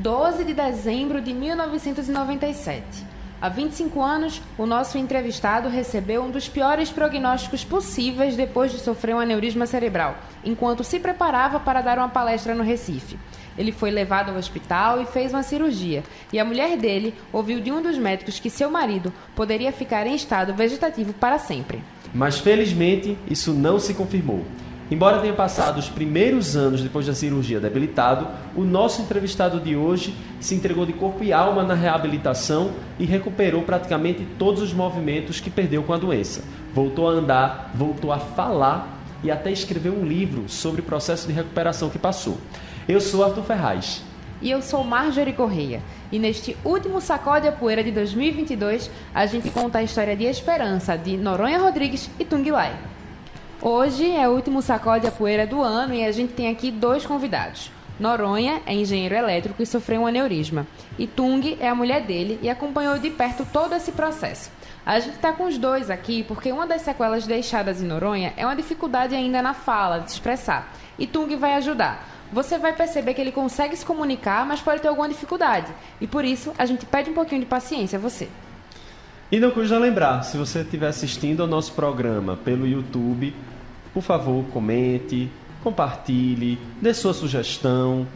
12 de dezembro de 1997. Há 25 anos, o nosso entrevistado recebeu um dos piores prognósticos possíveis depois de sofrer um aneurisma cerebral, enquanto se preparava para dar uma palestra no Recife. Ele foi levado ao hospital e fez uma cirurgia, e a mulher dele ouviu de um dos médicos que seu marido poderia ficar em estado vegetativo para sempre. Mas felizmente isso não se confirmou. Embora tenha passado os primeiros anos depois da cirurgia debilitado, o nosso entrevistado de hoje se entregou de corpo e alma na reabilitação e recuperou praticamente todos os movimentos que perdeu com a doença. Voltou a andar, voltou a falar e até escreveu um livro sobre o processo de recuperação que passou. Eu sou Arthur Ferraz. E eu sou Marjorie Correia. E neste último Sacode a Poeira de 2022, a gente conta a história de esperança de Noronha Rodrigues e Tung Lai. Hoje é o último sacode a poeira do ano e a gente tem aqui dois convidados. Noronha é engenheiro elétrico e sofreu um aneurisma. E Tung é a mulher dele e acompanhou de perto todo esse processo. A gente está com os dois aqui porque uma das sequelas deixadas em Noronha é uma dificuldade ainda na fala, de expressar. E Tung vai ajudar. Você vai perceber que ele consegue se comunicar, mas pode ter alguma dificuldade. E por isso a gente pede um pouquinho de paciência a você. E não custa lembrar, se você estiver assistindo ao nosso programa pelo YouTube, por favor, comente, compartilhe, dê sua sugestão.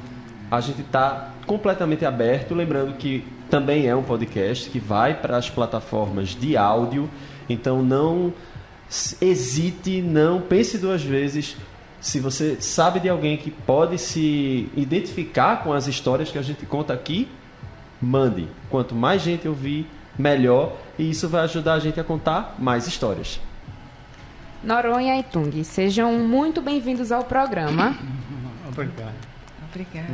A gente está completamente aberto. Lembrando que também é um podcast que vai para as plataformas de áudio. Então não hesite, não pense duas vezes. Se você sabe de alguém que pode se identificar com as histórias que a gente conta aqui, mande. Quanto mais gente ouvir, melhor. E isso vai ajudar a gente a contar mais histórias. Noronha e Tung, sejam muito bem-vindos ao programa. Obrigado. Obrigada.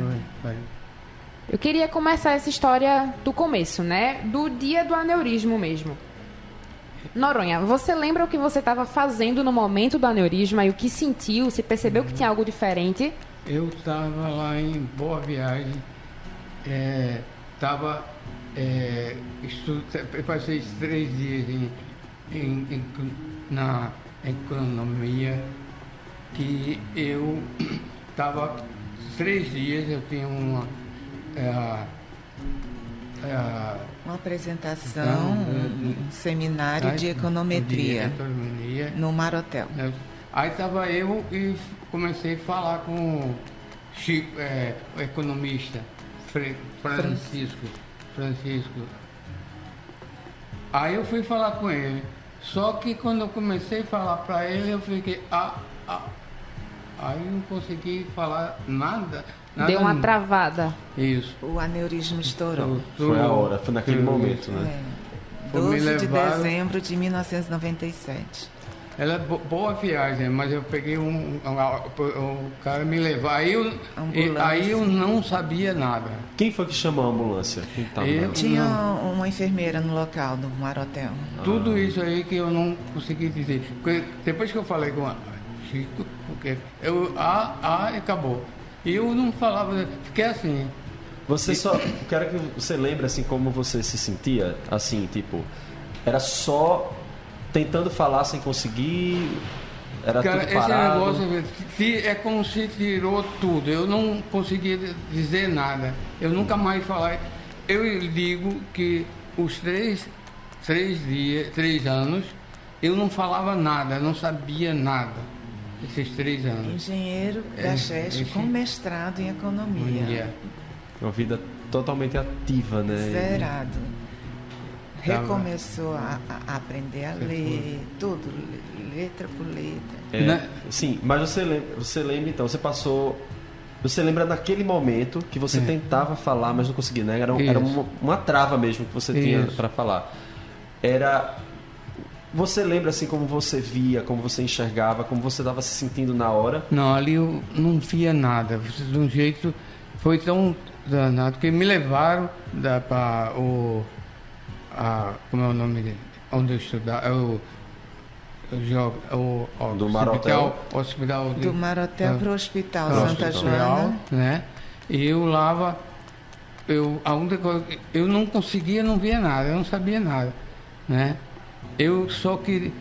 Eu queria começar essa história do começo, né? Do dia do aneurismo mesmo. Noronha, você lembra o que você estava fazendo no momento do aneurisma e o que sentiu? Você percebeu que tinha algo diferente? Eu estava lá em Boa Viagem, estava. É, eu passei três dias em, em- em- na economia, que eu estava. Três dias eu tinha uma. é, é, Uma apresentação, um, um seminário de econometria de economia. no Marotel. Eu- Aí estava eu e comecei a falar com o Chico, é, o economista Fre- Francisco. Francisco. Aí eu fui falar com ele. Só que quando eu comecei a falar para ele, eu fiquei. Ah, ah. Aí eu não consegui falar nada. nada Deu uma travada. Isso. O aneurisma estourou. Foi a hora, foi naquele momento, né? É. Foi me 12 de levaram- dezembro de 1997. Ela é bo- boa viagem, mas eu peguei um. um- um- o cara me levou. Aí eu, aí eu não sabia nada. Quem foi que chamou a ambulância? Tava Eu- na- Tinha Não. uma enfermeira no local do Marotel. Tudo isso aí que eu não consegui dizer. Porque depois que eu falei com a Chico, porque eu. Ah, ah, e acabou. E eu não falava, fiquei assim. Você só. eu Quero que você lembre assim como você se sentia, assim, tipo. Era só tentando falar sem conseguir. Era Cara, tudo esse parado. negócio se- é como se tirou tudo. Eu não conseguia dizer nada. Eu nunca mais falar. Eu digo que os três, três dias, três anos, eu não falava nada, não sabia nada. Esses três anos. Engenheiro É, da esse- com mestrado em economia. Yeah. Uma vida totalmente ativa, né? Zerado. Recomeçou a, a aprender a ler, tudo, le- letra por letra. É, Né? Sim, mas você lembra, você lembra então, você passou. Você lembra naquele momento que você É. tentava falar, mas não conseguia, né? Era, era uma, uma trava mesmo que você tinha Isso. para falar. Era. Você lembra assim como você via, como você enxergava, como você estava se sentindo na hora? Não, ali eu não via nada. De um jeito. Foi tão danado que me levaram para o. A, como é o nome dele? Onde eu estudava. é O, o, o, o Do hospital, Marotel? hospital de- Do Marotel Ah, para o Hospital Santa hospital, Joana. Né? E eu lá. Eu, a única coisa, eu não conseguia, não via nada, eu não sabia nada. Né? Eu só que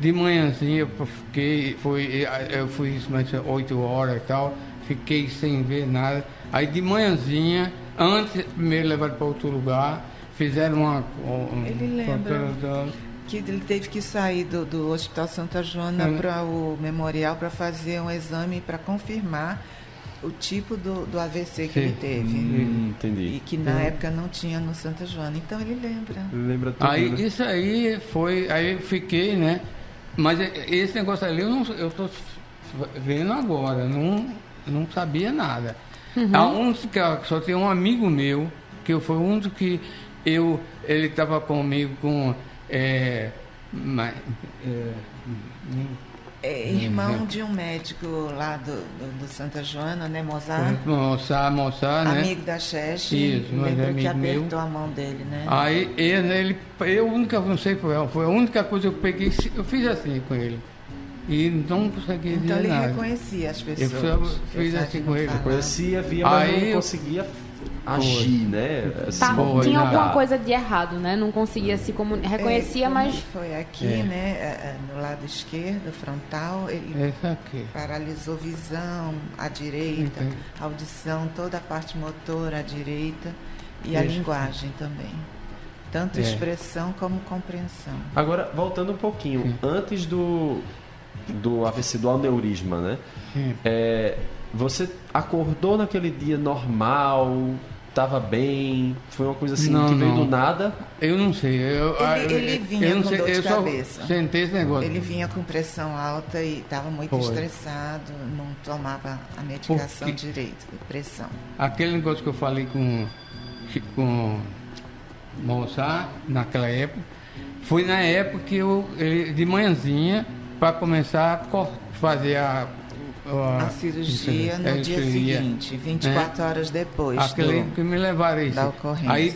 de manhãzinha eu fiquei, foi, eu fui mais oito horas e tal, fiquei sem ver nada. Aí de manhãzinha, antes, primeiro levaram para outro lugar, fizeram uma. Um, Ele lembra. que ele teve que sair do, do Hospital Santa Joana É. para o memorial para fazer um exame para confirmar o tipo do, do AVC que Sim. ele teve. Hum, E entendi. que na época não tinha no Santa Joana. Então ele lembra. Lembra tudo, Aí né? isso aí foi, aí eu fiquei, né? Mas esse negócio ali eu não, eu tô vendo agora, não, não sabia nada. A única, só tem um amigo meu que eu foi o único que eu, ele estava comigo com é, ma- é, É irmão de um médico lá do, do, do Santa Joana, né, Mozart? moçar, moçar, né? Amigo da Cheche. Isso, mas é que amigo meu. apertou a mão dele, né? Aí ele, ele eu única, não sei qual foi a única coisa que eu peguei, eu fiz assim com ele. E não consegui então dizer ele nada. reconhecia as pessoas. só fiz assim com ele. falar. Conhecia, via, mas Aí não eu- conseguia agir, né? Se Tá, Foi, tinha né? alguma coisa de errado, né? Não conseguia se comunicar. Reconhecia, É, mas Foi aqui, É. né? é, é, No lado esquerdo, frontal, ele aqui. paralisou visão à direita, Entendi. audição, toda a parte motora à direita e a linguagem também. Tanto É. expressão como compreensão. Agora, voltando um pouquinho, Sim. antes do, do AVC, do aneurisma, né? Sim. É, você acordou naquele dia normal, estava bem, foi uma coisa assim Não, que veio não. do nada. Eu não sei. Eu, ah, Ele- eu- ele vinha eu não com sei, dor de eu só cabeça. Sentei esse negócio. Ele vinha com pressão alta e estava muito Foi. estressado, não tomava a medicação Porque- direito, pressão. Aquele negócio que eu falei com, com Mozart naquela época, foi na época que eu, ele, de manhãzinha, para começar a fazer a, A cirurgia isso, no é, dia cirurgia. seguinte, 24 horas depois Aquele do- que me levaram isso. da ocorrência. Aí,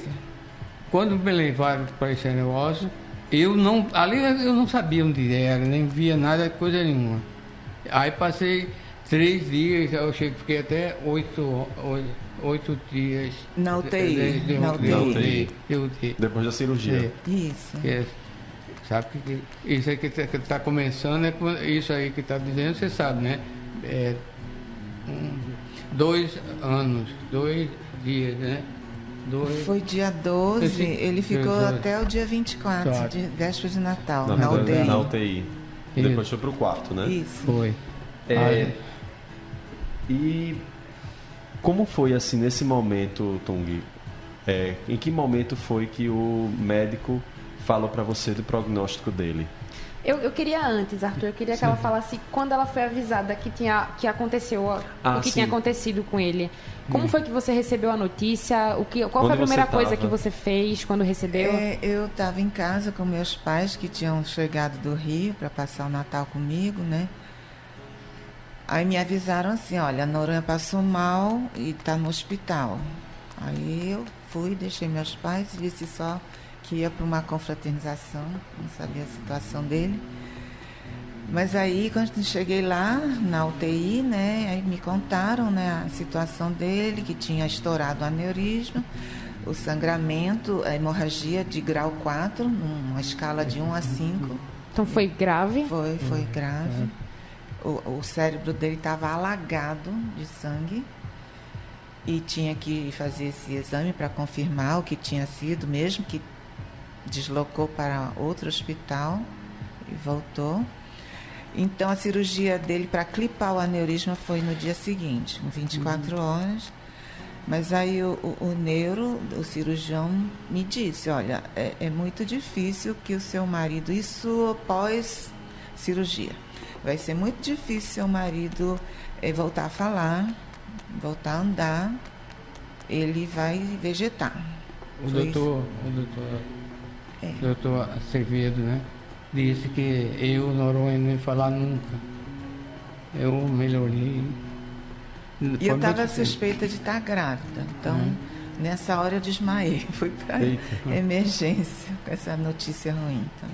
quando me levaram para esse negócio, eu não. Ali eu não sabia onde era, nem via nada, coisa nenhuma. Aí passei três dias, eu cheguei, fiquei até oito, oito, oito dias. Na UTI, de- de- na UTI. de- de UTI. Depois da cirurgia. É, Isso. que é- sabe que, que isso aí que está começando, é isso aí que está dizendo, você sabe, né? É, um, dois anos, dois dias, né? Dois, Foi dia 12, Esse- ele ficou Esse- até o dia 24, Claro. de véspera de Natal, Na, na, na- UTI. na UTI. Isso. Depois foi pro quarto, né? Isso. Foi. É, Aí- E como foi assim nesse momento, Tung? É, em que momento foi que o médico falou para você do prognóstico dele? Eu, eu queria antes, Arthur, eu queria que ela falasse quando ela foi avisada que tinha que aconteceu Ah, o que sim. tinha acontecido com ele. Como foi que você recebeu a notícia? O que, qual Onde foi a primeira coisa que você fez quando recebeu? É, eu estava em casa com meus pais que tinham chegado do Rio para passar o Natal comigo, né? Aí me avisaram assim, olha, a Noronha passou mal e está no hospital. Aí eu fui, deixei meus pais, disse só que ia para uma confraternização, não sabia a situação dele. Mas aí, quando eu cheguei lá, na UTI, né, aí me contaram né, a situação dele, que tinha estourado o aneurisma, o sangramento, a hemorragia de grau 4, numa escala de 1 a 5. Então foi grave? Foi, foi grave. O, o cérebro dele estava alagado de sangue e tinha que fazer esse exame para confirmar o que tinha sido, mesmo que deslocou para outro hospital e voltou. Então a cirurgia dele para clipar o aneurisma foi no dia seguinte, com 24 horas. Mas aí o, o, o neuro, o cirurgião, me disse, olha, é, é muito difícil que o seu marido, isso pós cirurgia, vai ser muito difícil seu marido eh, voltar a falar, voltar a andar, ele vai vegetar. O Foi doutor, o doutor, É. doutor Acevedo, né? Disse que eu, Noronha, não ia falar nunca. Eu melhorei. E eu estava suspeita de estar grávida. Então, Uhum. nessa hora eu desmaiei. Fui para emergência com essa notícia ruim. Então.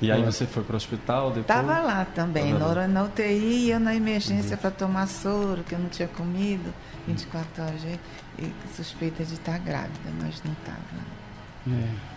E aí você foi pro hospital depois? Estava lá também, Tava na UTI e eu na emergência para tomar soro, que eu não tinha comido, 24 horas. E suspeita de estar grávida, mas não estava. É.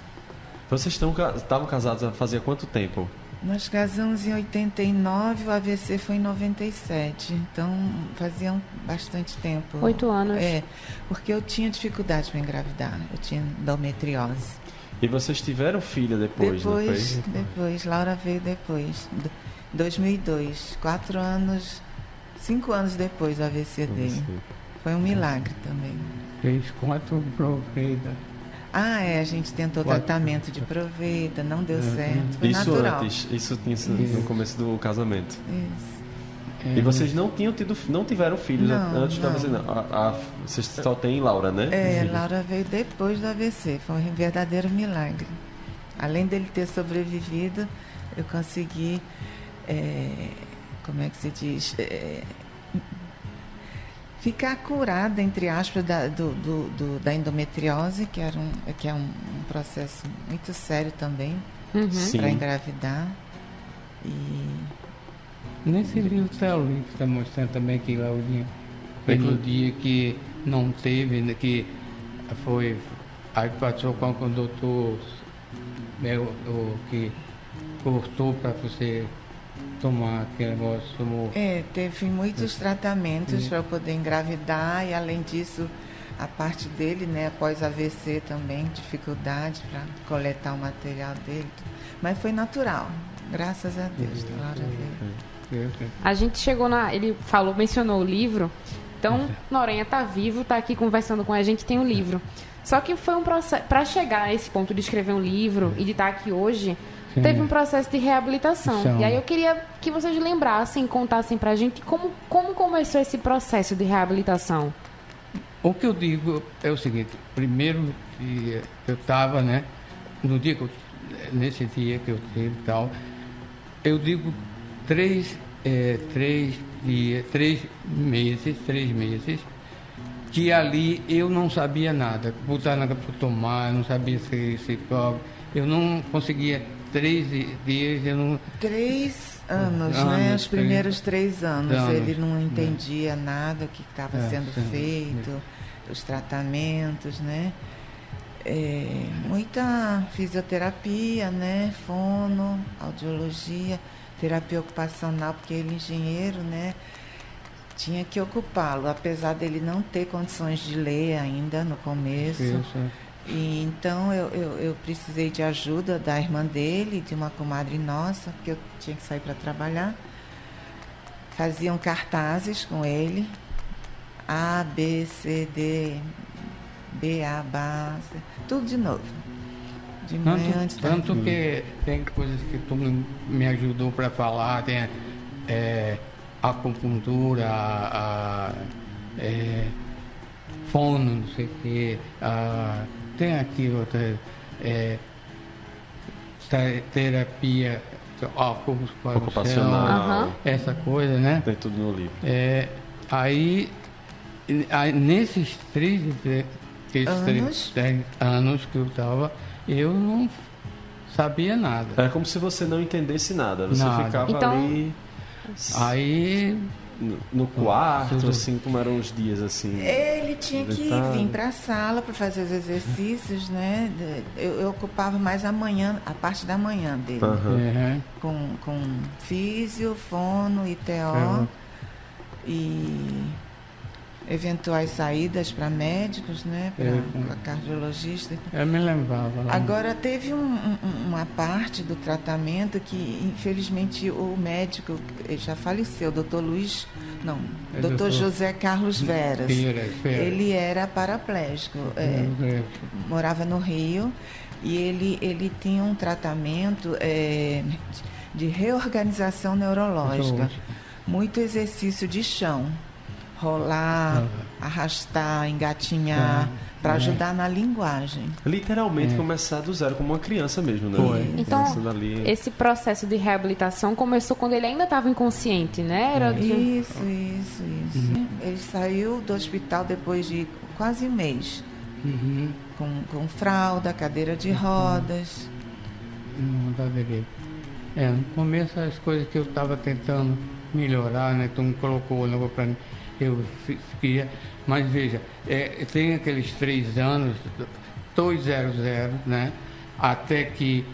Vocês estão ca- estavam casados há fazia quanto tempo? Nós casamos em 89, o AVC foi em 97. Então faziam bastante tempo. Oito anos. É, porque eu tinha dificuldade para engravidar. Eu tinha endometriose. E vocês tiveram filha depois, depois, não foi? Depois, Laura veio depois. 2002, quatro anos, cinco anos depois do AVC dele. Foi um milagre também. Fez quatro proveidas. Ah, é, a gente tentou quatro. tratamento de proveda, não deu uhum. certo. Foi isso natural. antes, isso tinha isso. no começo do casamento. Isso. É. E vocês não tinham tido, não tiveram filhos não, antes não. da não. A, a, vocês só têm Laura, né? É, Laura veio depois do AVC, foi um verdadeiro milagre. Além dele ter sobrevivido, eu consegui, é, como é que se diz, é, ficar curada, entre aspas, da, do, do, do, da endometriose, que, era um, que é um, um processo muito sério também uhum. para engravidar. E Nesse livro está o livro está mostrando também que Laurinha foi no dia que não teve, né, que foi. Aí passou com o doutor né, o, o, que cortou para você tomar aquele negócio. Tomou. É, teve muitos tratamentos para poder engravidar e além disso a parte dele, né, após AVC também, dificuldade para coletar o material dele. Mas foi natural, graças a Deus, Laura veio. A gente chegou na. Ele falou, mencionou o livro. Então, Noronha tá vivo, tá aqui conversando com a gente, tem o um livro. Só que foi um processo. Para chegar a esse ponto de escrever um livro e de estar aqui hoje, Sim. teve um processo de reabilitação. Sim. E aí eu queria que vocês lembrassem, contassem pra gente como, como começou esse processo de reabilitação. O que eu digo é o seguinte: primeiro dia eu estava, né? No dia que eu, nesse dia que eu tive tal, eu digo três, é, três dias, três meses, três meses, que ali eu não sabia nada. Botar nada para tomar, não sabia se, se eu não conseguia três dias, eu não. Três anos, anos né? Os primeiros três anos. anos. Ele não é. entendia é. nada o que estava é, sendo sim, feito, sim. os tratamentos, né? É, muita fisioterapia, né? Fono, audiologia terapia ocupacional, porque ele, engenheiro, né, tinha que ocupá-lo, apesar dele não ter condições de ler ainda no começo. Isso. E então eu, eu, eu, precisei de ajuda da irmã dele, de uma comadre nossa, porque eu tinha que sair para trabalhar. Faziam cartazes com ele, A, B, C, D, B, A, B, C, tudo de novo. De manhã tanto, antes Tanto da... que tem coisas que tu me ajudou para falar, tem é, acupuntura, a, a é, fono, não sei o quê, a, tem aqui outra é, terapia ocupacional, uhum. essa coisa, né? Tem tudo no livro. É, aí, aí, nesses três, esses anos? Três, anos que eu estava eu não sabia nada. Era como se você não entendesse nada. Você nada. ficava então, ali. Aí. No, no quarto, assim, como eram os dias assim? Ele tinha que vir para a sala para fazer os exercícios, né? Eu, eu, ocupava mais a manhã, a parte da manhã dele. Uhum. Com, com físio, fono, ITO. Uhum. E eventuais saídas para médicos, né, para é, cardiologista. Eu me lembrava. Lá. Agora teve um, um, uma parte do tratamento que infelizmente o médico já faleceu, doutor Luiz, não, é doutor José Carlos Veras. Ele era paraplégico, é, morava no Rio e ele ele tinha um tratamento é, de reorganização neurológica, muito exercício de chão rolar, ah. arrastar, engatinhar, para é. ajudar na linguagem. Literalmente é. começar do zero, como uma criança mesmo, né? Foi. Então, esse processo de reabilitação começou quando ele ainda estava inconsciente, né? Era de... Isso, isso, isso. Uhum. Ele saiu do hospital depois de quase um mês. Uhum. Com, com fralda, cadeira de uhum. rodas. Não, tá É, no começo as coisas que eu estava tentando melhorar, né? Tu me colocou o negócio para mim eu queria. Mas veja, é, tem aqueles três anos, 200, né? Até que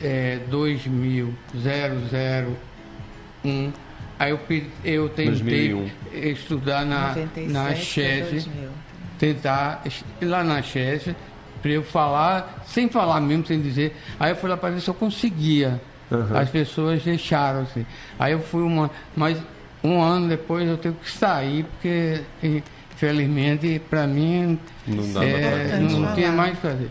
é, 2000, 001. Aí eu, eu tentei 2001. estudar na, 97 na 2000. tentar lá na Chess, para eu falar, sem falar mesmo, sem dizer. Aí eu fui lá para ver se eu conseguia. Aham. As pessoas deixaram assim. Aí eu fui uma. Mas um ano depois eu tenho que sair, porque infelizmente para mim Não é, não tinha mais o que fazer.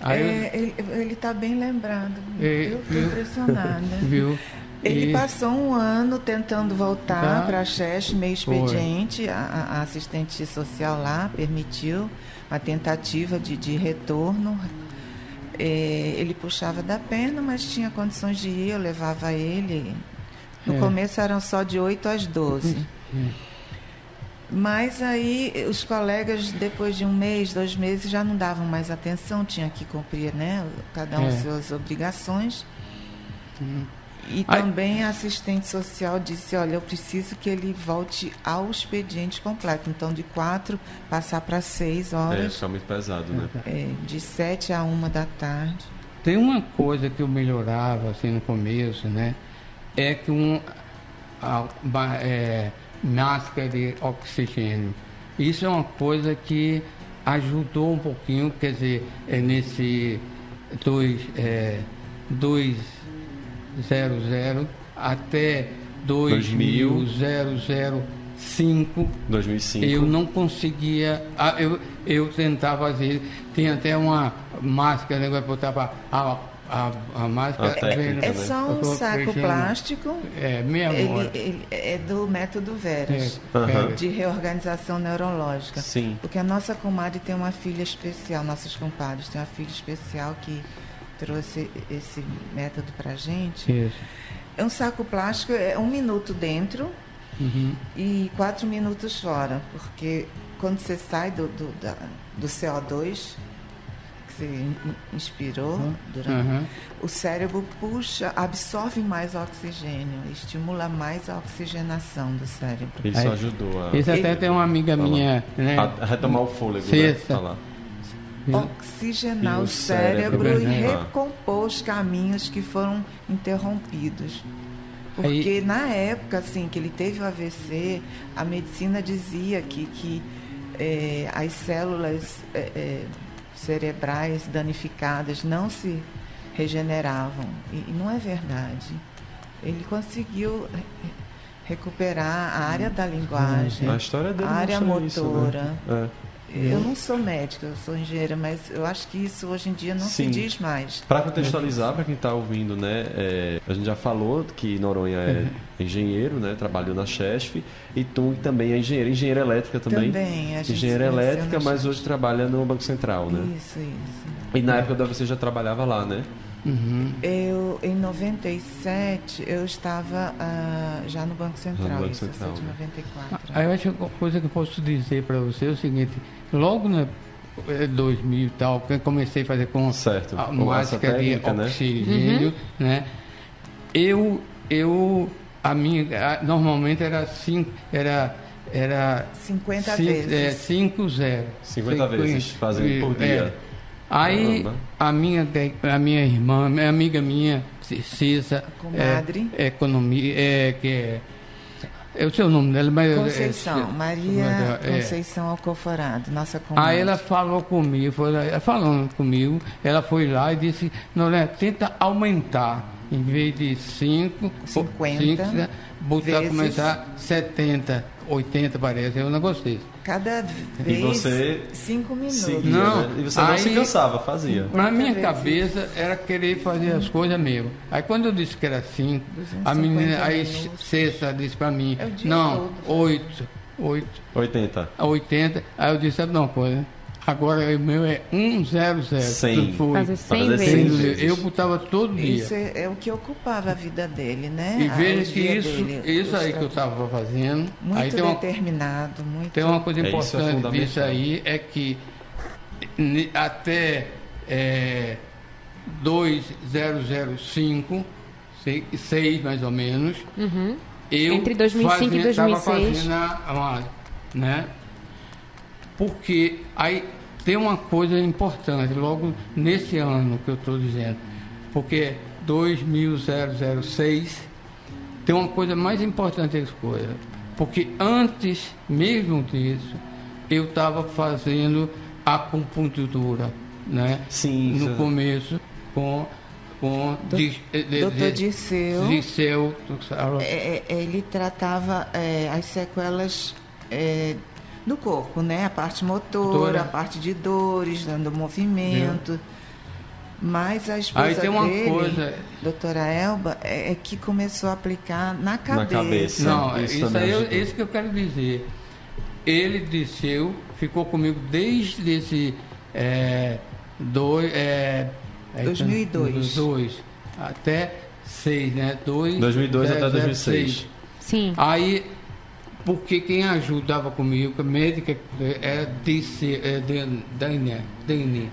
Aí É, ele, ele tá bem lembrado. É, eu estou viu? impressionada. viu? Ele E- passou um ano tentando voltar Tá. para a Xex, meio expediente. A, a- a assistente social lá permitiu uma tentativa de, de retorno. É, ele puxava da perna, mas tinha condições de ir, eu levava ele. No É. começo eram só de 8 às 12. Hum. Mas aí os colegas, depois de um mês, dois meses, já não davam mais atenção, tinha que cumprir, né? Cada um É. suas obrigações. E Ai. também a assistente social disse, olha, eu preciso que ele volte ao expediente completo. Então, de quatro, passar para seis É, horas, fica muito pesado, né? é, de sete a uma da tarde. Tem uma coisa que eu melhorava assim no começo, né? É que um a, é, máscara de oxigênio. Isso é uma coisa que ajudou um pouquinho, quer dizer, é nesse dois, é, 200 até 2000. 2005 2005. eu não conseguia. ah, Eu, eu tentava fazer. Tem até uma máscara, né? Vai botar pra, a, a, máscara. A técnica, É né? só Eu um saco plástico. É, meia Ele, ele é do método Veras, É, é. de reorganização neurológica. Sim. Porque a nossa comadre tem uma filha especial, nossos compadres têm uma filha especial que trouxe esse método pra gente. Isso. É um saco plástico, é um minuto dentro Uhum. e quatro minutos fora, porque quando você sai do, do, da- do CO2, que você in- inspirou, durante, Uhum. o cérebro puxa, absorve mais oxigênio, estimula mais a oxigenação do cérebro. Isso Aí- ajudou a, Isso até tem uma amiga Fala. minha, né? a retomar o fôlego, né? Falar. Oxigenar E o cérebro, cérebro, e né? recompor os caminhos que foram interrompidos. Porque na época assim que ele teve o AVC, a medicina dizia que, que eh, as células eh, eh, cerebrais danificadas não se regeneravam. E, não é verdade. Ele conseguiu re- recuperar a área da linguagem, A história dele a área mostra isso, motora. né? É. Eu não sou médica, eu sou engenheira, mas eu acho que isso hoje em dia não Sim. se diz mais. Para contextualizar, para quem está ouvindo, né, é, a gente já falou que Noronha é engenheiro, né, trabalhou na Chesf, e Tung também é engenheiro, engenheira elétrica também. Também, a gente engenheira elétrica, mas Chesf. hoje trabalha no Banco Central, né? Isso, isso. E na época da você já trabalhava lá, né? Uhum. Eu, em 97, eu estava ah, já no Banco Central, Banco isso, Central, eu sou de né? 94. Aí eu acho que uma coisa que eu posso dizer para você é o seguinte: logo na eh, 2000 e tal, que eu comecei a fazer com Certo. a máscara de técnica, né? oxigênio, né? Eu, eu, a minha, a- normalmente era cinco, era, era 50 cinco, vezes. É, 5 0. 50 vezes fazendo por dia. Aí Caramba. a minha, a minha irmã, minha amiga minha, C- Cissa, Comadre. é, economia, é, que é, eu sei o nome dela, mas Conceição, é, Maria é, Conceição Alcoforado, nossa comadre. Aí ela falou comigo, foi ela falando comigo, ela foi lá e disse, Noré, tenta aumentar, em vez de 5, 50 botar, vezes. começar 70, 80 parece, eu não gostei. Cada vez você 5 minutos. Seguia, Não, né? E você não se aí- cansava, fazia. Na minha vezes. cabeça era querer fazer as coisas mesmo. Aí quando eu disse que era 5, a 250 menina, aí. Cessa disse pra mim, não. 8, 8, 80. a 80. Aí eu disse, sabe uma coisa? Agora o meu é 100. Cem. Foi. Fazer 100 fazer Cem vezes. vezes. Eu botava todo dia. Isso é, é o que ocupava a vida dele, né? E veja que isso, dele, isso aí que eu estava fazendo. Muito aí tem uma, determinado, muito. tem uma coisa É, é importante fundamental. disso aí, é que até é, 2005, 6 mais ou menos, Uhum. eu Entre 2005 e fazia- tava 2006. fazendo a, a- né? Porque aí tem uma coisa importante, logo nesse ano que eu estou dizendo. porque 2006 tem uma coisa mais importante das coisas. Porque antes mesmo disso, eu estava fazendo acupuntura, né? Sim, No isso- começo, com, com eh, de- Doutor de- Dirceu. Dirceu, tu sabe? É, é, ele tratava é, as sequelas é, do corpo, né? A parte motora, Motora. a parte de dores, dando movimento. Mas a esposa Aí tem uma dele, coisa- doutora Elba, é, é que começou a aplicar na cabeça. cabeça. Não, Isso isso, aí é isso que eu quero dizer. Ele desceu, ficou comigo desde esse é, dois, é, é, 2002. dois até seis, né? Dois, 2002 zero, até zero, 2006. seis. Sim. Aí, porque quem ajudava comigo, a médica, é disse, é Dan- Dania, Dani.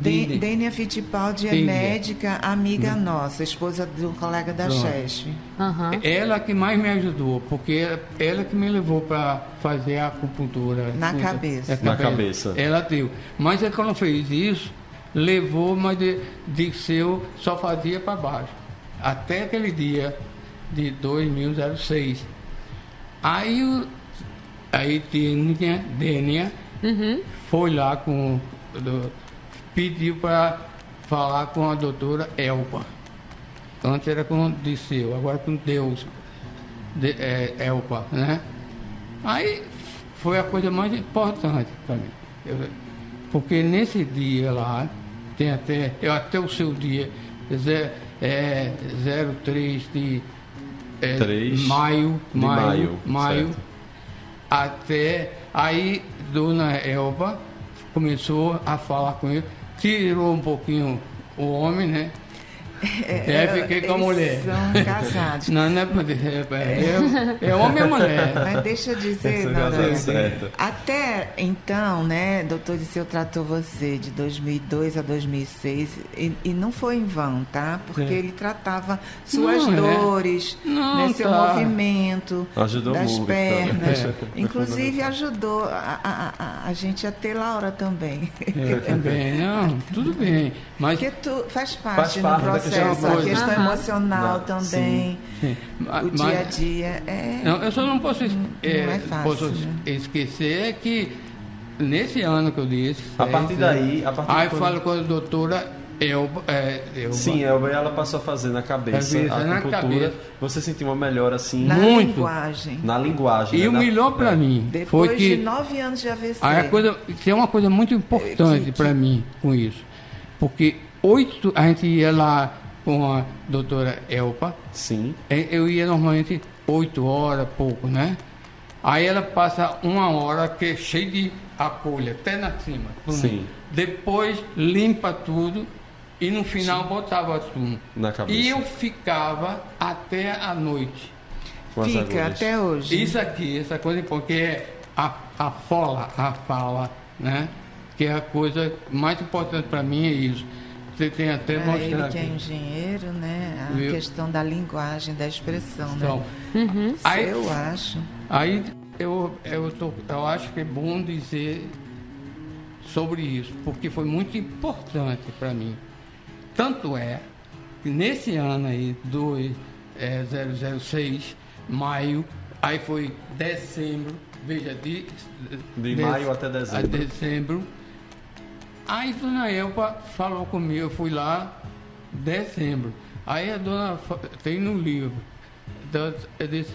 De-. Dênia Fittipaldi é Dini. médica, amiga nossa, esposa do colega da Pronto. Chesf. Aham. Ela que mais me ajudou, porque ela, ela que me levou para fazer a acupuntura. Na É, cabeça. é, Na cabeça. Ela deu. Mas é quando fez isso, levou, mas de, Dirceu só fazia para baixo. Até aquele dia de 2006. Aí, o- aí Dênia, Dênia Uhum. foi lá com. do- pediu para falar com a doutora Elba. Antes era com Disseu, agora com Deus. De, é, Elba, né? Aí foi a coisa mais importante para mim. Eu- porque nesse dia lá, tem até, eu, até o seu dia, ze- é, 03 de é, Três maio, de maio, maio, maio, até aí Dona Elba começou a falar com ele, tirou um pouquinho o homem, né? É, fiquei com a mulher. São casados. Não, não é, pra- é, é, é homem e mulher. Mas deixa eu dizer, Noronha, certa. até então, né, doutor Disseu tratou você de 2002 a 2006 e, e não foi em vão, tá? Porque É. ele tratava suas Não, é. dores, Não, né, seu tá. movimento Ajudou das muito, pernas. tá? Inclusive ajudou a, a, a, a gente a ter Laura também. Eu também, não, tudo bem. Mas Porque tu faz parte, Faz parte no da processo, a coisa. questão Aham. emocional também, sim, o mas- dia a dia. É, Não, eu só não posso, es- é, é fácil, posso né? esquecer que nesse ano que eu disse. A seis, partir daí, a partir Aí quando- falo com a doutora Elba. É, Elba. Sim, Elba, ela passou a fazer na cabeça, Cabeça, a na acupuntura. Você sentiu uma melhora assim na muito. linguagem. na linguagem. E né? o melhor para é. mim Depois foi que de nove anos de AVC. Aí a coisa, tem uma coisa muito importante para mim com isso. Porque oito, a gente ia lá com a doutora Elpa, Sim. eh, eu ia normalmente oito horas, pouco, né? Aí ela passa uma hora que é cheio de apolha, até na cima. Sim. mim. Depois limpa tudo e no final botava sumo. Na cabeça. E eu ficava até a noite. Fica agulhas. até hoje. Isso aqui, essa coisa porque é a, a fola, a fala, né? Que é a coisa mais importante para mim é isso. Você tem até Pra ele que é engenheiro, né? A questão da linguagem, da expressão, Então, né? aí, Eu acho. aí eu, eu, tô, eu acho que é bom dizer sobre isso, porque foi muito importante para mim. Tanto é que nesse ano aí, do é, 006, maio, aí foi dezembro, veja, de, De maio até dezembro. A dezembro. Aí a dona Elba falou comigo, eu fui lá dezembro. Aí a dona tem no livro. Então, Eu disse,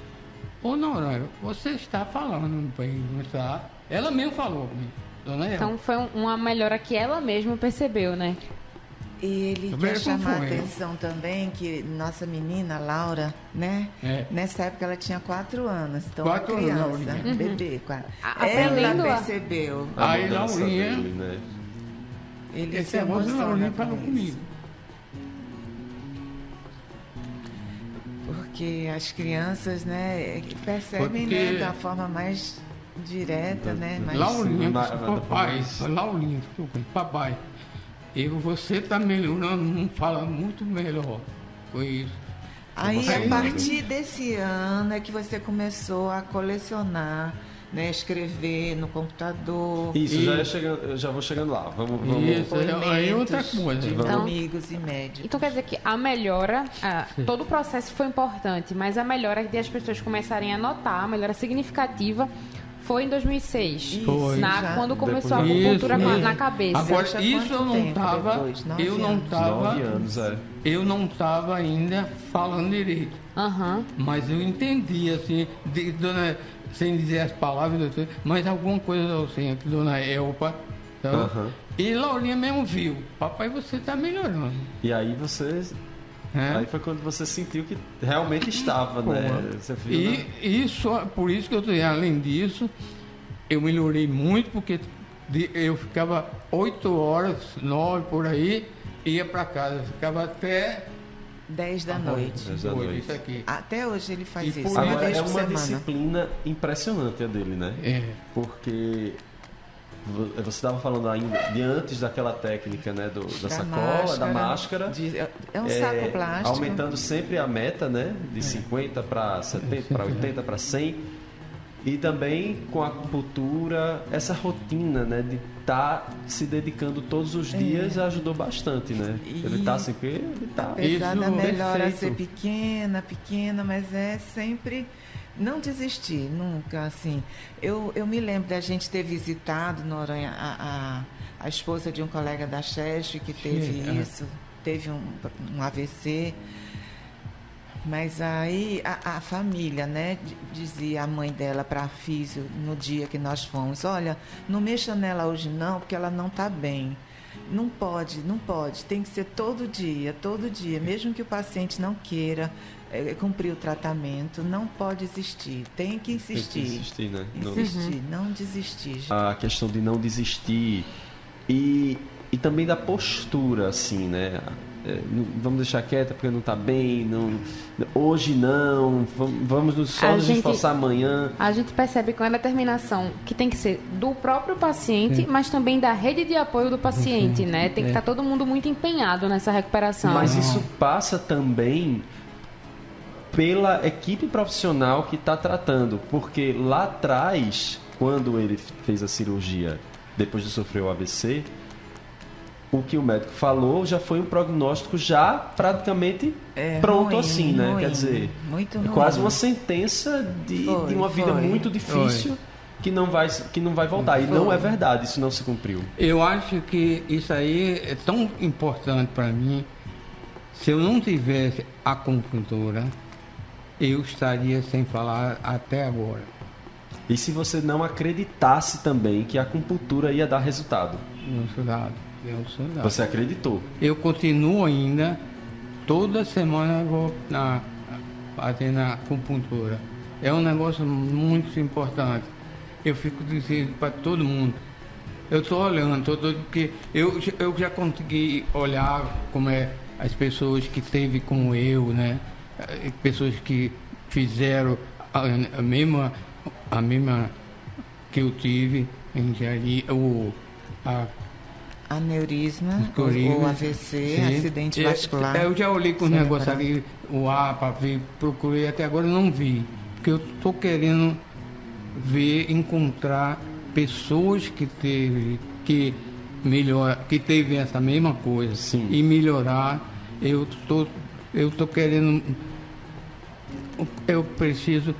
ô Noronha, você está falando bem, não está? Ela mesmo falou comigo, dona Elba. Então foi um- uma melhora que ela mesma percebeu, né? E ele Eu quer chamar a foi. atenção também que nossa menina, Laura, né? É. Nessa época ela tinha quatro anos, então Quatro uma anos, criança, Laurinha. bebê. quase. A- Ela percebeu. A Aí, Laurinha- dele, né? Ele Esse se é emociona Laurinha com falou comigo. Porque as crianças, né, percebem, Porque- né, da forma mais direta, né? Mais... Na- papai, desculpa, papai, eu, você está melhorando, não fala muito melhor com isso. Aí, a partir desse ano é que você começou a colecionar né, escrever no computador. Isso, E- já, ia chegando, eu já vou chegando lá. Vamos, vamos. Isso, aí é outra coisa. de Então- amigos e médicos. Então quer dizer que a melhora, ah, todo o processo foi importante, mas a melhora de as pessoas começarem a notar, a melhora significativa, foi em 2006. Foi. na, Já. quando começou a Depois- acupuntura Isso a- na cabeça. Agora, Isso isso eu não estava. Eu não estava. É. Eu não estava ainda falando direito. Aham. Mas eu entendi, assim, de, dona, sem dizer as palavras, mas alguma coisa assim, que dona Elpa. sabe? Aham. E Laurinha mesmo viu. Papai, você está melhorando. E aí você. né? Aí foi quando você sentiu que realmente estava, né? Você viu, né? E isso, por isso que eu dizendo, além disso, eu melhorei muito, porque eu ficava oito horas, nove por aí, ia para casa. Ficava até 10 da noite. Dez da Foi noite. isso aqui. Até hoje ele faz E isso, uma Agora vez é por uma semana. disciplina impressionante a dele, né? É. Porque vo- você estava falando ainda de antes daquela técnica, né? Do, da, Da sacola, da máscara. de- é um é, saco plástico. Aumentando sempre a meta, né? De 50 para 70, para 80, para 100. E também com a acupuntura, essa rotina, né? De estar se dedicando todos os dias ajudou bastante, né? É. E- Ele tá assim, porque ele tá. Apesar da melhora perfeito. ser pequena, pequena, mas é sempre não desistir, nunca assim. Eu, eu me lembro da gente ter visitado Noronha a, a, a esposa de um colega da Cheste que teve é. isso, teve um, um AVC. Mas aí a, a família, né, dizia a mãe dela para a físio no dia que nós fomos, olha, não mexa nela hoje não, porque ela não está bem. Não pode, não pode, tem que ser todo dia, todo dia, mesmo que o paciente não queira eh, cumprir o tratamento, não pode existir, tem que Tem que insistir. insistir, né? Insistir, não desistir. a questão de não desistir e, e também da postura, assim, né? É, não- vamos deixar quieta porque não está bem, não, hoje não, vamos, nos- só A nos gente- esforçar amanhã. A gente percebe com a determinação que tem que ser do próprio paciente, mas também da rede de apoio do paciente, né? Tem que estar todo mundo muito empenhado nessa recuperação. Mas isso passa também pela equipe profissional que está tratando, porque lá atrás, quando ele fez a cirurgia, depois de sofrer o AVC, o que o médico falou já foi um prognóstico já praticamente É pronto ruim, assim, né? ruim, Quer dizer, muito é ruim. quase uma sentença de, Foi, de uma vida foi. muito difícil que não vai que não vai voltar. E não Foi. é verdade, isso não se cumpriu. Eu acho que isso aí é tão importante para mim. Se eu não tivesse a acupuntura, eu estaria sem falar até agora. E se você não acreditasse também que a acupuntura ia dar resultado? No Você acreditou? Eu continuo ainda, toda semana eu vou na, fazer na acupuntura. É um negócio muito importante. Eu fico dizendo para todo mundo. Eu estou olhando, tô doido, porque eu, já- eu já consegui olhar como é as pessoas que teve como eu, né? Eh, Pessoas que fizeram a, a mesma a mesma que eu tive engenharia, o a Aneurisma, Corina. o AVC, Sim. acidente É, vascular. Eu já olhei com os cerebral. negócios ali, o A para ver, procurei, até agora não vi. Porque eu estou querendo ver, encontrar pessoas que teve, que melhor, que teve essa mesma coisa Sim. e melhorar. Eu tô, eu tô querendo, eu preciso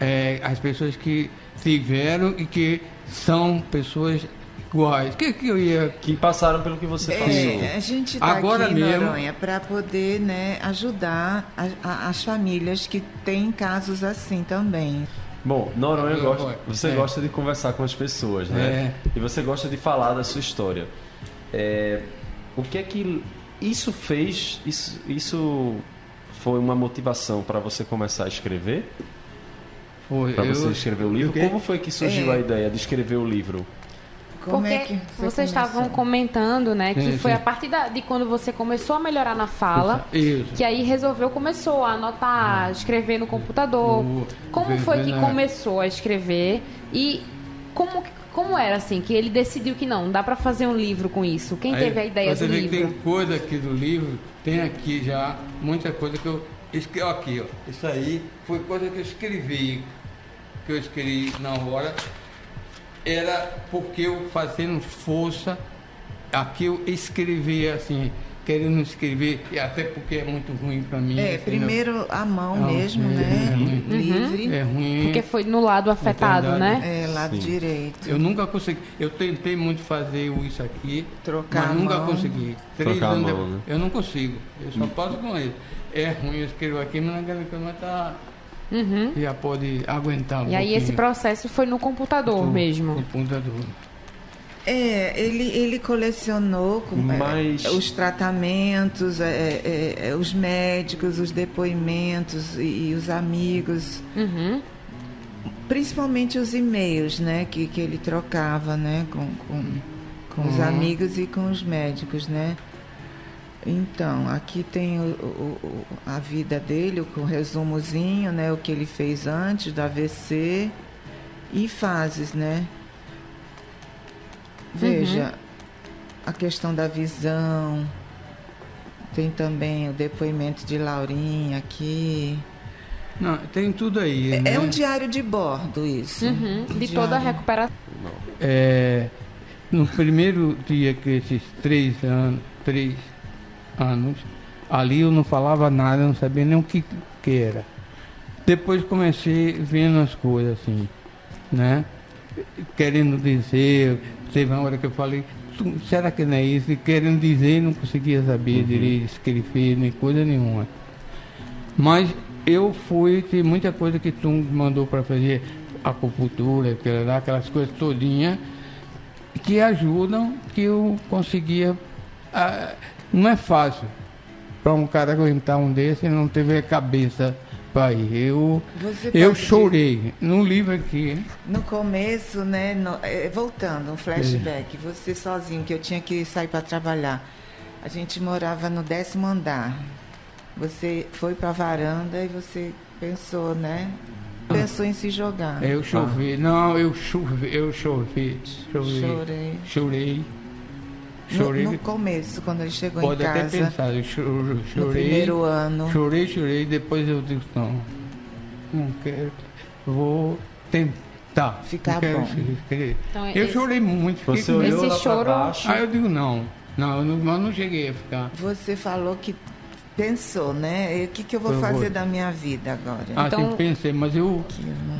é, as pessoas que tiveram e que são pessoas iguais. O que que eu ia Que passaram pelo que você passou. É, a gente está Agora aqui, mesmo- Noronha, para poder né, ajudar a- a- as famílias que têm casos assim também. Bom, Noronha Eu gosta, você É. gosta de conversar com as pessoas, né? E você gosta de falar da sua história. É, o que é que isso fez? Isso, isso foi uma motivação para você começar a escrever? Foi, Para você escrever o livro? Como foi que surgiu É. a ideia de escrever o livro? Como Porque é que você vocês estavam comentando, né, que Sim, foi sim. a partir da- de quando você começou a melhorar na fala, Isso. que aí resolveu, começou a anotar, escrever no computador. Como foi que começou a escrever e como, como era assim, que ele decidiu que não, dá pra fazer um livro com isso? Quem Aí, teve a ideia você do vê que livro? tem coisa aqui do livro, tem aqui já muita coisa que eu escrevi aqui, ó. Isso aí foi coisa que eu escrevi. que eu escrevi na hora, era porque eu fazendo força, aqui eu escrevia assim, querendo escrever, e até porque é muito ruim para mim. É, assim, primeiro a mão Não, mesmo, é, né? é ruim. Livre. É ruim. Porque foi no lado afetado, verdade. né? É, lado Sim. direito. Eu nunca consegui. Eu tentei muito fazer isso aqui, Trocar mas a nunca mão. consegui. Três Trocar a anos mão, depois, né? eu não consigo. Eu só posso com ele. É ruim, eu escrevo aqui, mas naquela cama tá. Uhum. Já pode aguentar um E aí esse pouquinho. processo foi no computador Do mesmo. computador. É, ele, ele colecionou com, é, Mas- os tratamentos, é, é, é, os médicos, os depoimentos e, e os amigos, Uhum. principalmente os e-mails, né, que, que ele trocava, né, com, com, com os Uhum. amigos e com os médicos, né. Então, aqui tem o, o- a vida dele, com o resumozinho, né, o que ele fez antes do AVC e fases, né. Veja, a questão da visão, tem também o depoimento de Laurinha aqui. Não, tem tudo aí. É, né? é um diário de bordo isso. Uhum. Um De toda a diário. recuperação. É, no primeiro dia que esses três anos, três anos, ali eu não falava nada, não sabia nem o que, que era. Depois comecei vendo as coisas assim, né? Querendo dizer, teve uma hora que eu falei, "Tu- será que não é isso? E querendo dizer, não conseguia saber direito, escrever, nem coisa nenhuma. Mas eu fui, tem muita coisa que tu mandou para fazer acupuntura, aquelas coisas todinhas, que ajudam que eu conseguia. ah, não é fácil para um cara aguentar um desse e não teve a cabeça para ir. Eu, Você eu chorei. No livro aqui, No começo, né, no- é, voltando, um flashback, É. você sozinho, que eu tinha que sair para trabalhar. A gente morava no décimo andar. Você foi para a varanda e você pensou, né? Pensou em se jogar. eu chovei. Não, eu chovei, eu chovei. Chovei. Chorei. Chorei. No, Chorei. no começo, quando ele chegou Pode em até casa, pensar, eu cho- no chorei. primeiro ano. Chorei, chorei, depois eu disse, não, não quero, vou tentar. Ficar quero bom. Então, eu esse- chorei muito. Você olhou Esse lá choro- baixo. Aí eu digo, não, não, eu não, mas não cheguei a ficar. Você falou que pensou, né? E O que, que eu vou Eu vou- fazer da minha vida agora? Assim, Então- pensei, mas eu, eu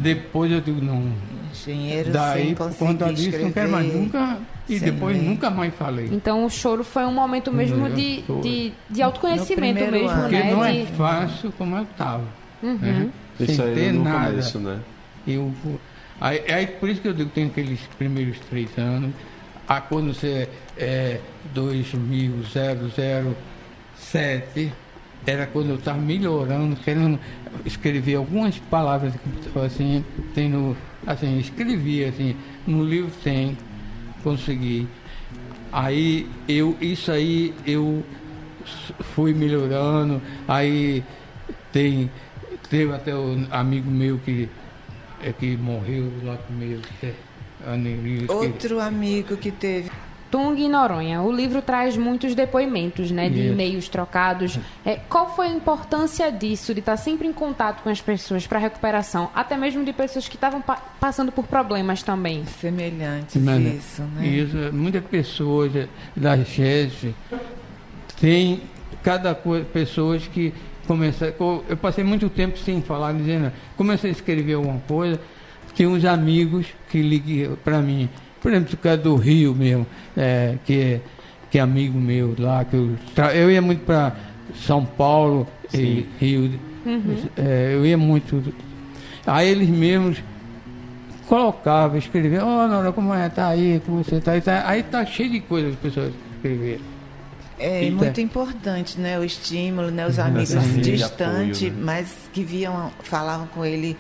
depois eu digo, não, Engenheiro daí sem conseguir conta disso não quero mais nunca, e sem depois nunca mais falei. Então o choro foi um momento mesmo de, de, de autoconhecimento mesmo, ano. Porque né? não é De- fácil como eu estava. Uhum. Né? Sem aí ter nada. começo, né? Eu, aí, aí por isso que eu digo que tem aqueles primeiros três anos, a quando você é 2007, era quando eu estava melhorando, querendo escrever algumas palavras que assim, tem no, assim, escrevi assim, no livro tem, consegui. Aí eu, isso aí eu fui melhorando, aí tem, teve até um amigo meu que, é, que morreu lá comigo, é Outro amigo que teve. Tung e Noronha. O livro traz muitos depoimentos, né? De e-mails trocados. É, qual foi a importância disso, de estar sempre em contato com as pessoas para recuperação? Até mesmo de pessoas que estavam pa- passando por problemas também. Semelhantes, Mano, isso, né? Isso, muitas pessoas da GES tem cada coisa, pessoas que começam. co- Eu passei muito tempo sem falar, dizendo, comecei a escrever alguma coisa, tem uns amigos que ligam para mim, por exemplo, o cara do Rio mesmo, eh, que, é, que é amigo meu lá, que eu, eu ia muito para São Paulo e Rio, eh, eu ia muito. Aí eles mesmos colocava, escrevia, ó, oh, Nora, como é? Tá aí, como você tá aí? Tá, aí tá cheio de coisas as pessoas escreverem. É Eita. muito importante, né? O estímulo, né? Os amigos rede de distantes, né? mas que viam, falavam com ele,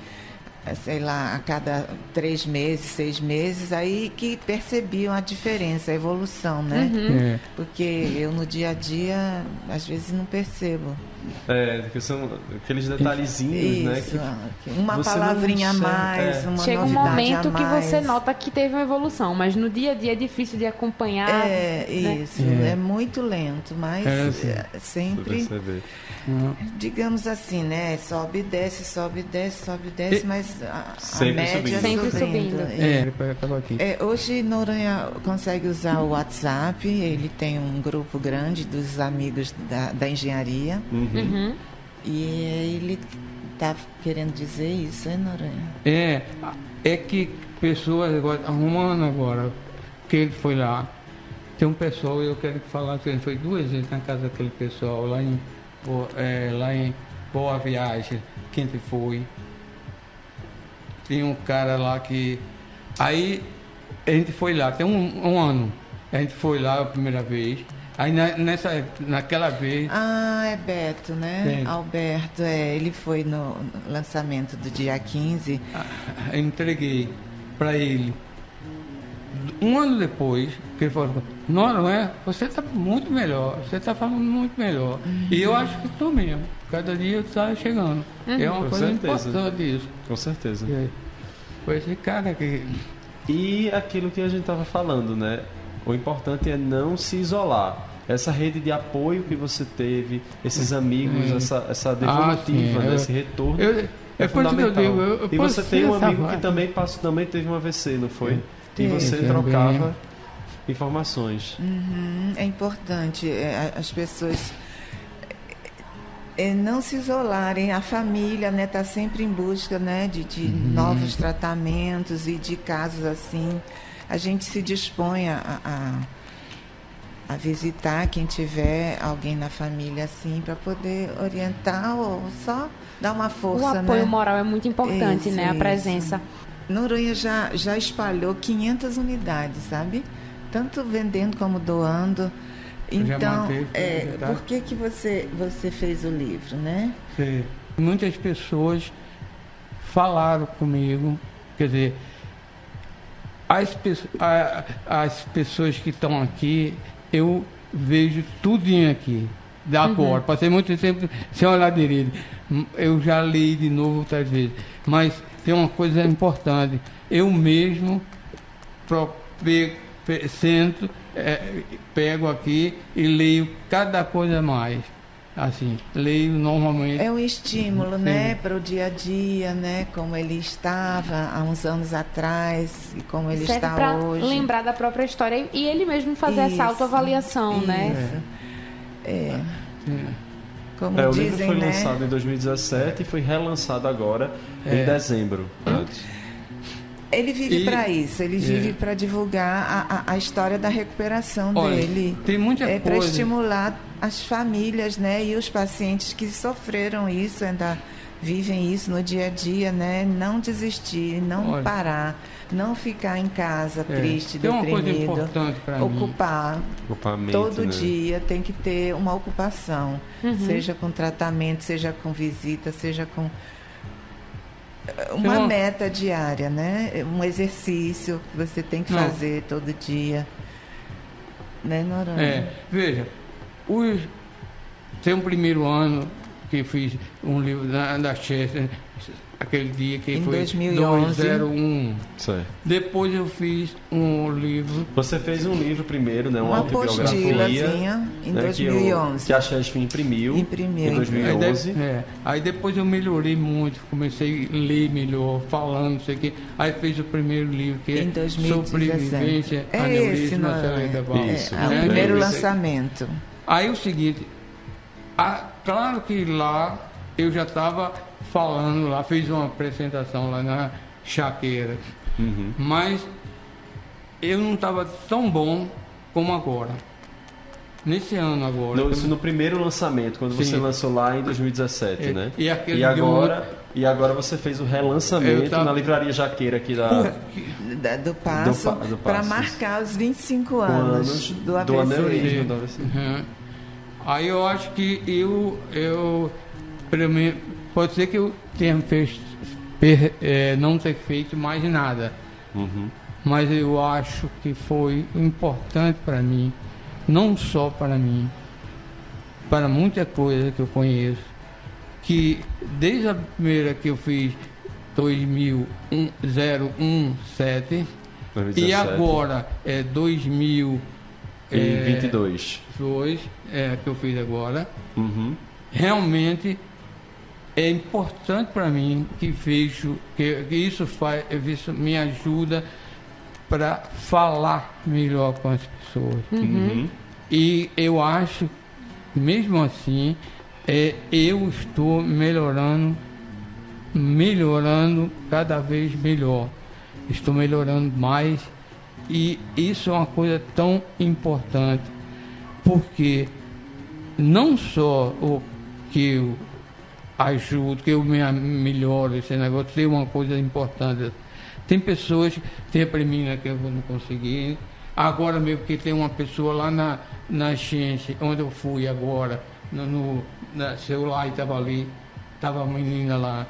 sei lá, a cada três meses, seis meses, aí que percebiam a diferença, a evolução, né? É. Porque eu no dia a dia, às vezes, não percebo. É, que são aqueles detalhezinhos, né? Isso, Que uma você não palavrinha a mais, é. uma Chega um momento a que você nota que teve uma evolução, mas no dia a dia é difícil de acompanhar. É, né? isso, É. é. muito lento, mas É, é, sempre, digamos assim, né? Sobe e desce, sobe e desce, sobe e desce, mas a, a Sempre média subindo. Sempre subindo. É. É, hoje Noronha consegue usar o WhatsApp, ele tem um grupo grande dos amigos da, da engenharia Uhum. Uhum. e ele tá querendo dizer isso, hein, Noronha? É, é que pessoas agora, arrumando agora, que ele foi lá, tem um pessoal, eu quero falar que ele foi duas vezes na casa daquele pessoal, lá em, é, lá em Boa Viagem, quem que foi. Tem um cara lá que. Aí a gente foi lá, tem um, um ano. A gente foi lá a primeira vez. Aí na- nessa, naquela vez. Ah, é Beto, né? Sim. Alberto, é, ele foi no lançamento do dia 15. eu entreguei para ele. Um ano depois, que ele falou, não, não é? Você está muito melhor, você está falando muito melhor. E eu acho que estou mesmo. Cada dia está chegando. É uma Com coisa certeza. importante isso. Com certeza. E aí, Foi esse cara que. E aquilo que a gente estava falando, né? O importante é não se isolar. Essa rede de apoio que você teve, esses amigos, Hum. essa, essa Ah, devolutiva, sim, né? esse retorno. eu- é é fundamental. digo, eu- eu e você posso tem um amigo que também passou, também teve um AVC, não foi? E você também. trocava informações. Uhum, é importante é, as pessoas é, não se isolarem. A família está né, tá sempre em busca né, de, de novos tratamentos e de casos assim. A gente se dispõe a, a, a visitar quem tiver alguém na família assim para poder orientar ou só dar uma O força. apoio né? moral é muito importante, Isso, né? A isso. presença. Noronha já, já espalhou 500 unidades, sabe? Tanto vendendo como doando. Então, é, por que, que você, você fez o livro, né? Sim. Muitas pessoas falaram comigo, quer dizer, as, as pessoas que estão aqui, eu vejo tudinho aqui, da agora. Passei muito tempo sem olhar direito. Eu já li de novo outras vezes. Mas tem uma coisa importante. Eu mesmo pro- pe- pe- sento, é, pego aqui e leio cada coisa mais. Assim, leio normalmente. É um estímulo, Sim. né, para o dia a dia, né? Como ele estava há uns anos atrás e como ele Serve está para hoje. lembrar da própria história e ele mesmo fazer Isso, essa autoavaliação, né? Isso. É. Como É, o livro dizem, foi né? lançado em 2017 e foi relançado agora em É. dezembro. né? Ele vive para isso, ele É. vive para divulgar a, a, a história da recuperação Olha, dele. tem muita é para coisa. estimular as famílias, né, e os pacientes que sofreram isso, ainda vivem isso no dia a dia, né? Não desistir, não Olha. parar, não ficar em casa É, triste, tem uma coisa deprimido. importante para mim. Ocupar todo né? dia tem que ter uma ocupação, Uhum. seja com tratamento, seja com visita, seja com eh, uma uma- meta diária, né? Um exercício que você tem que Não. fazer todo dia. Né, Noronha? É, veja, os, tem um primeiro ano que eu fiz um livro da, da Chester, aquele dia que Em foi 2011. 201. Certo. Depois eu fiz um livro, Você fez um livro primeiro, né? Uma, Uma autobiografia. em né, que, o, 2011. que a Chesf imprimiu, Imprimiu. em 2011. Aí, de- é, aí depois eu melhorei muito, comecei a ler melhor, falando, não sei o quê. Aí fez o primeiro livro, que Em é 2017. Sobrevivência, É Aneurisma esse, não é? Isso. É, o né? primeiro É, lançamento. Aí o seguinte, a- claro que lá eu já estava falando lá, fiz uma apresentação lá na Chaqueira, Uhum. mas eu não estava tão bom como agora. Nesse ano agora. No, isso no primeiro lançamento, quando Sim. você lançou lá em 2017, É, né? e e agora E agora você fez o relançamento tava- na livraria Jaqueira aqui da. Da- do passo, Do pa- do para marcar os 25 com anos, anos do AVC. aneurisma do AVC. Uhum. Aí eu acho que eu, eu pelo menos, pode ser que eu tenha fez, per- eh, não ter feito mais nada, Uhum. mas eu acho que foi importante para mim, não só para mim, para muita coisa que eu conheço, que desde a primeira que eu fiz 2017 e agora é 2000 e 22. Dois, é, que eu fiz agora. Uhum. Realmente é importante para mim que vejo que, que isso faz, isso me ajuda para falar melhor com as pessoas. Uhum. E eu acho, mesmo assim, é, eu estou melhorando, melhorando cada vez melhor. Estou melhorando mais e isso é uma coisa tão importante, porque não só o que eu ajudo, que eu me melhoro esse negócio, tem uma coisa importante. Tem pessoas que tem para mim né, que eu não consegui. Agora mesmo que tem uma pessoa lá na, na ciência, onde eu fui agora, no, no na celular estava ali, estava a menina lá.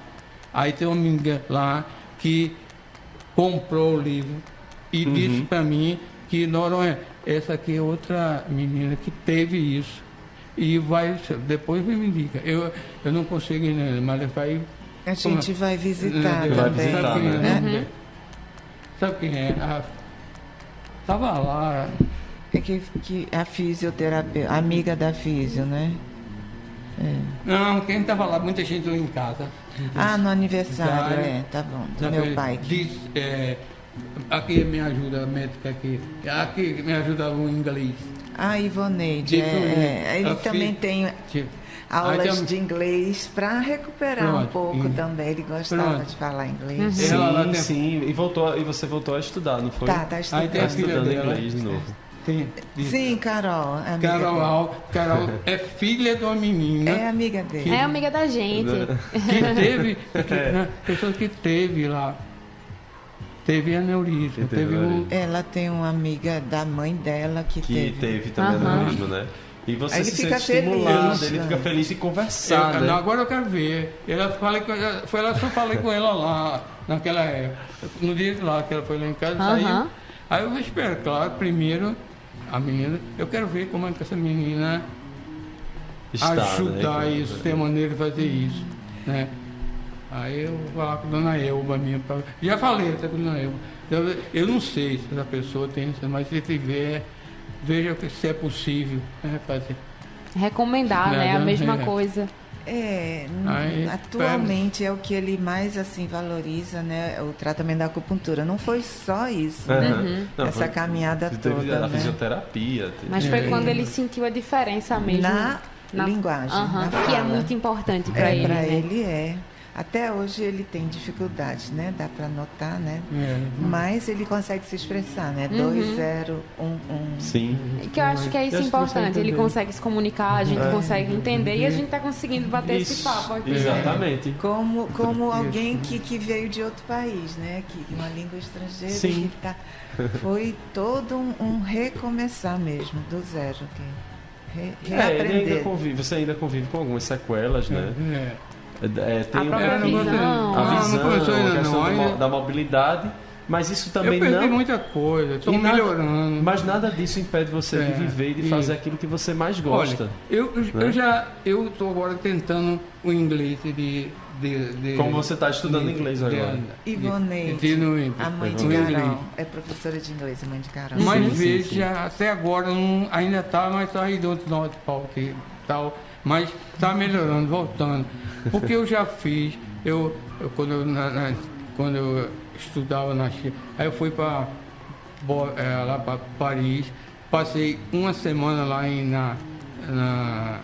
Aí tem uma amiga lá que comprou o livro e Uhum. disse para mim que Noronha, essa aqui é outra menina que teve isso. E vai, depois me indica. Eu, eu não consigo ir nele, mas vai. A gente vai visitar Vai também. visitar, Sabe quem é? né? né? Sabe quem é? A, tava lá. É que, que a fisioterapeuta, amiga da fisio, né? Não, quem tava lá, muita gente lá em casa. Ah, no aniversário, Sabe? é, tá bom. Do meu pai. Diz, é, aqui me ajuda a médica aqui. Aqui me ajuda o inglês. Ah, Ivoneide, é, é, ele a também fi- tem Tipo, aulas Aí tem- de inglês para recuperar um Pronto, pouco e- também. Ele gostava Pronto. de falar inglês. Sim, Ela sim. E, voltou, e você voltou a estudar, não foi? Tá, tá Aí estudando. tem Tá estudando dela. inglês de novo. Tem, Sim, Carol. amiga Carol, Carol é filha de uma menina É amiga dele. É amiga da gente. que teve, que, É. né, pessoa que teve lá. Teve aneurisma, Que teve teve um. Ela tem uma amiga da mãe dela que, Que teve. teve também Aham. aneurisma, né? E você ele se fica sente estimulado, feliz, ele né? fica feliz de conversar, Eu- né? não, agora eu quero ver. Ela falei com ela, foi lá, só falei com ela lá, naquela época. No dia de lá que ela foi lá em casa, Aham. saiu. Aí eu vou esperar, claro, primeiro a menina. Eu quero ver como é que essa menina Está, né? ajudar isso, ter maneira de fazer isso, né? Aí eu vou falar com a dona Elba minha. pra- Já falei até com a dona Elba. Eu, eu não sei se essa pessoa tem isso, mas se tiver, veja que- se é possível né, fazer. Recomendar, né? A mesma é. coisa. É, Aí, atualmente é o que ele mais assim valoriza, né? O tratamento da acupuntura. Não foi só isso, né? Aham. Não, Essa foi- caminhada toda, a né? fisioterapia. teve- Mas foi É. quando ele sentiu a diferença mesmo. Na, linguagem, Aham, na que é muito importante pra É, ele. pra né? ele é. Até hoje ele tem dificuldades, né? Dá para notar, né? É, Mas ele consegue se expressar, né? Uhum. 2, 0, 1, 1. Sim. Que eu acho que é isso Eu importante. Ele consegue se comunicar, a gente É. consegue entender e a gente tá conseguindo bater esse Isso, papo aqui. né? Exatamente. Como, como alguém que, que veio de outro país, né? Que uma língua estrangeira Sim. que tá, foi todo um, um recomeçar mesmo, do zero. Que, re, É, ele ainda convive, você ainda convive com algumas sequelas, né? é. É, tem A É, gostei. visão. a não visão, a questão do ainda- da mobilidade, mas isso também eu perdi não. muita coisa, estou E melhorando. Mas nada disso impede você É, de viver e de fazer aquilo que você mais gosta. Olha, eu, né? eu já eu estou agora tentando o inglês de, de, de Como você está estudando de- inglês agora. de- Ivoneide, A mãe de. Carol. É professora de inglês, a mãe de Carol. Mas Sim, veja, sim. até agora não, ainda está, mas está aí don't not fault e tal. Mas está melhorando, voltando. Porque eu já fiz, eu, eu- quando, eu, na- na- quando eu estudava na China, aí eu fui para lá para Paris, passei uma semana lá em, na, na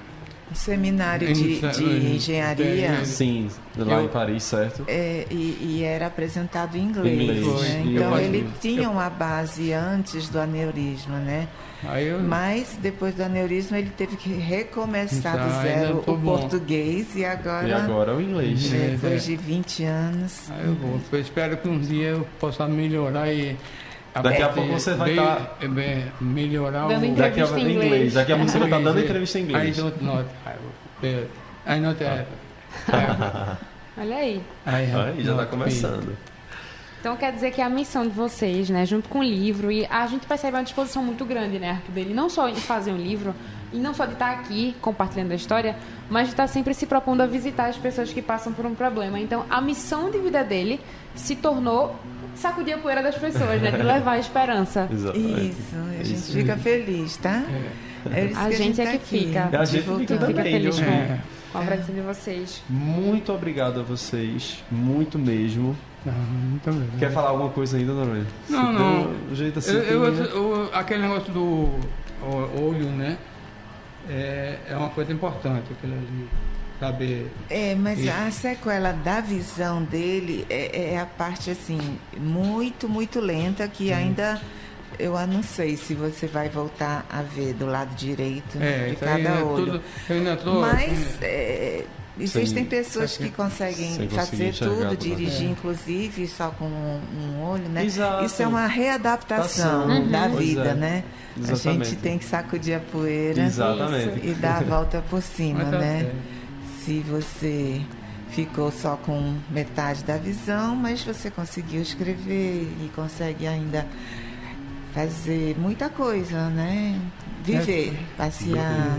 seminário de, Em- de em- engenharia. é, Sim, lá Eu- em Paris, certo? É, e, e era apresentado em inglês. Inglês, né? Então ele eu- tinha uma base antes do aneurisma, né? Aí eu, Mas depois do aneurisma ele teve que recomeçar do ainda zero o bom. português e agora, E agora o inglês. É. depois de 20 anos. Aí eu vou. Eu espero que um dia eu possa melhorar e. Daqui a pouco você vai bem- tá- bem- melhorar Dando o. Daqui a pouco em inglês. inglês. Daqui a pouco você vai estar dando Inglês, entrevista em I inglês. don't not have. uh, I not have. Olha aí. I Aí já está começando. Então quer dizer que a missão de vocês, né, junto com o livro, e a gente percebe uma disposição muito grande, né, Arthur, dele, não só em fazer um livro, e não só de estar aqui compartilhando a história, mas de estar sempre se propondo a visitar as pessoas que passam por um problema. Então a missão de vida dele se tornou sacudir a poeira das pessoas, né, de levar a esperança. Exatamente. Isso, a gente Isso. fica feliz, tá? É isso A que gente é tá que aqui, fica. A gente fica Fica também, feliz com, É. com a presença de vocês. Muito obrigado a vocês, muito mesmo. Não, muito bem. Quer falar alguma coisa ainda, Noronha? Não, Se não. um jeito assim. Eu- eu- tem- eu- aquele negócio do olho, né? É, é uma coisa importante aquilo ali. Saber. É, mas E- a sequela da visão dele é, é a parte assim muito, muito lenta que ainda eu não sei se você vai voltar a ver do lado direito É, de cada é olho. tudo. Eu ainda tô. Mas é, existem Sem- pessoas que conseguem fazer tudo, dirigir É. inclusive só com um, um olho, né? Exato. Isso é uma readaptação Adaptação. da Uhum. vida, Pois é. né? A Exatamente. gente tem que sacudir a poeira Exatamente. e dar a volta por cima, tá né? certo. Se você ficou só com metade da visão, mas você conseguiu escrever e consegue ainda fazer muita coisa, né? Viver, passear,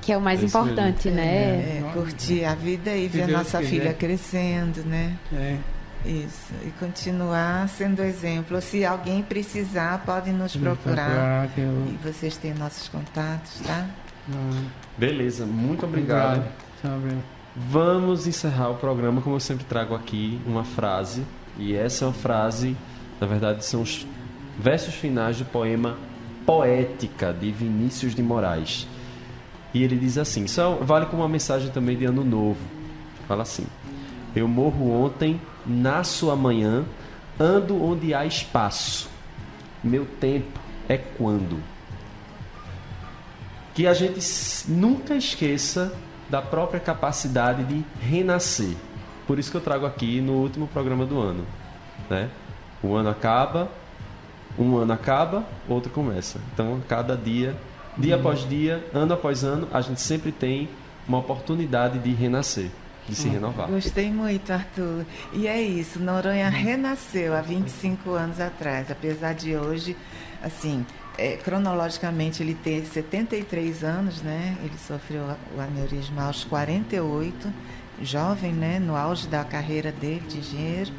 Que é o mais É importante, né? é, curtir a vida e ver a nossa filha crescendo, né? É. Isso. E continuar sendo exemplo. Se alguém precisar, pode nos procurar. E vocês têm nossos contatos, tá? Beleza, muito obrigado. Sabe? Vamos encerrar o programa como eu sempre trago aqui uma frase. E essa é uma frase, na verdade, são os versos finais do poema Poética de Vinícius de Moraes. E ele diz assim: só vale como uma mensagem também de ano novo. Fala assim: Eu morro ontem, nasço amanhã, ando onde há espaço. Meu tempo é quando. Que a gente nunca esqueça da própria capacidade de renascer. Por isso que eu trago aqui no último programa do ano, né? O ano acaba, um ano acaba, outro começa. Então, cada dia, dia após dia, ano após ano, a gente sempre tem uma oportunidade de renascer, de se renovar. Gostei muito, Arthur. E é isso, Noronha renasceu há 25 anos atrás, apesar de hoje, assim, é, cronologicamente ele ter 73 anos, né? Ele sofreu o aneurisma aos 48, jovem, né? No auge da carreira dele de engenheiro.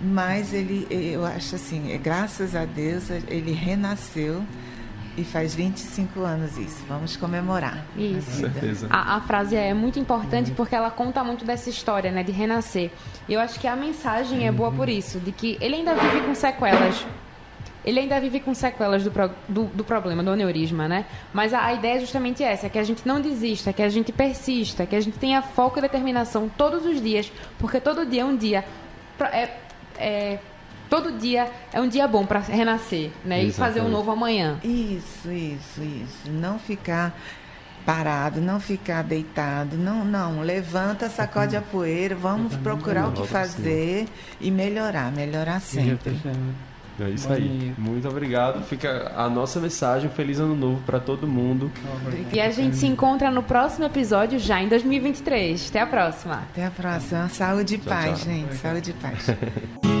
Mas ele, eu acho assim, é, graças a Deus, ele renasceu e faz 25 anos isso. Vamos comemorar. a Isso. A, a frase é muito importante porque ela conta muito dessa história, né, de renascer. E eu acho que a mensagem é boa por isso, de que ele ainda vive com sequelas. Ele ainda vive com sequelas do, pro- do, do problema, do aneurisma, né? Mas a, a ideia é justamente essa, que a gente não desista, que a gente persista, que a gente tenha foco e determinação todos os dias, porque todo dia é um dia... É, é, todo dia é um dia bom para renascer, né? E fazer um novo amanhã. Isso, isso, isso. Não ficar parado, não ficar deitado. Não, não. Levanta, sacode a poeira, vamos procurar o que fazer e melhorar, melhorar sempre. É isso Bom aí. dia. Muito obrigado. Fica a nossa mensagem. Feliz ano novo para todo mundo. E a gente se encontra no próximo episódio já em 2023. Até a próxima. Até a próxima. Saúde e paz, tchau. gente. Saúde e paz.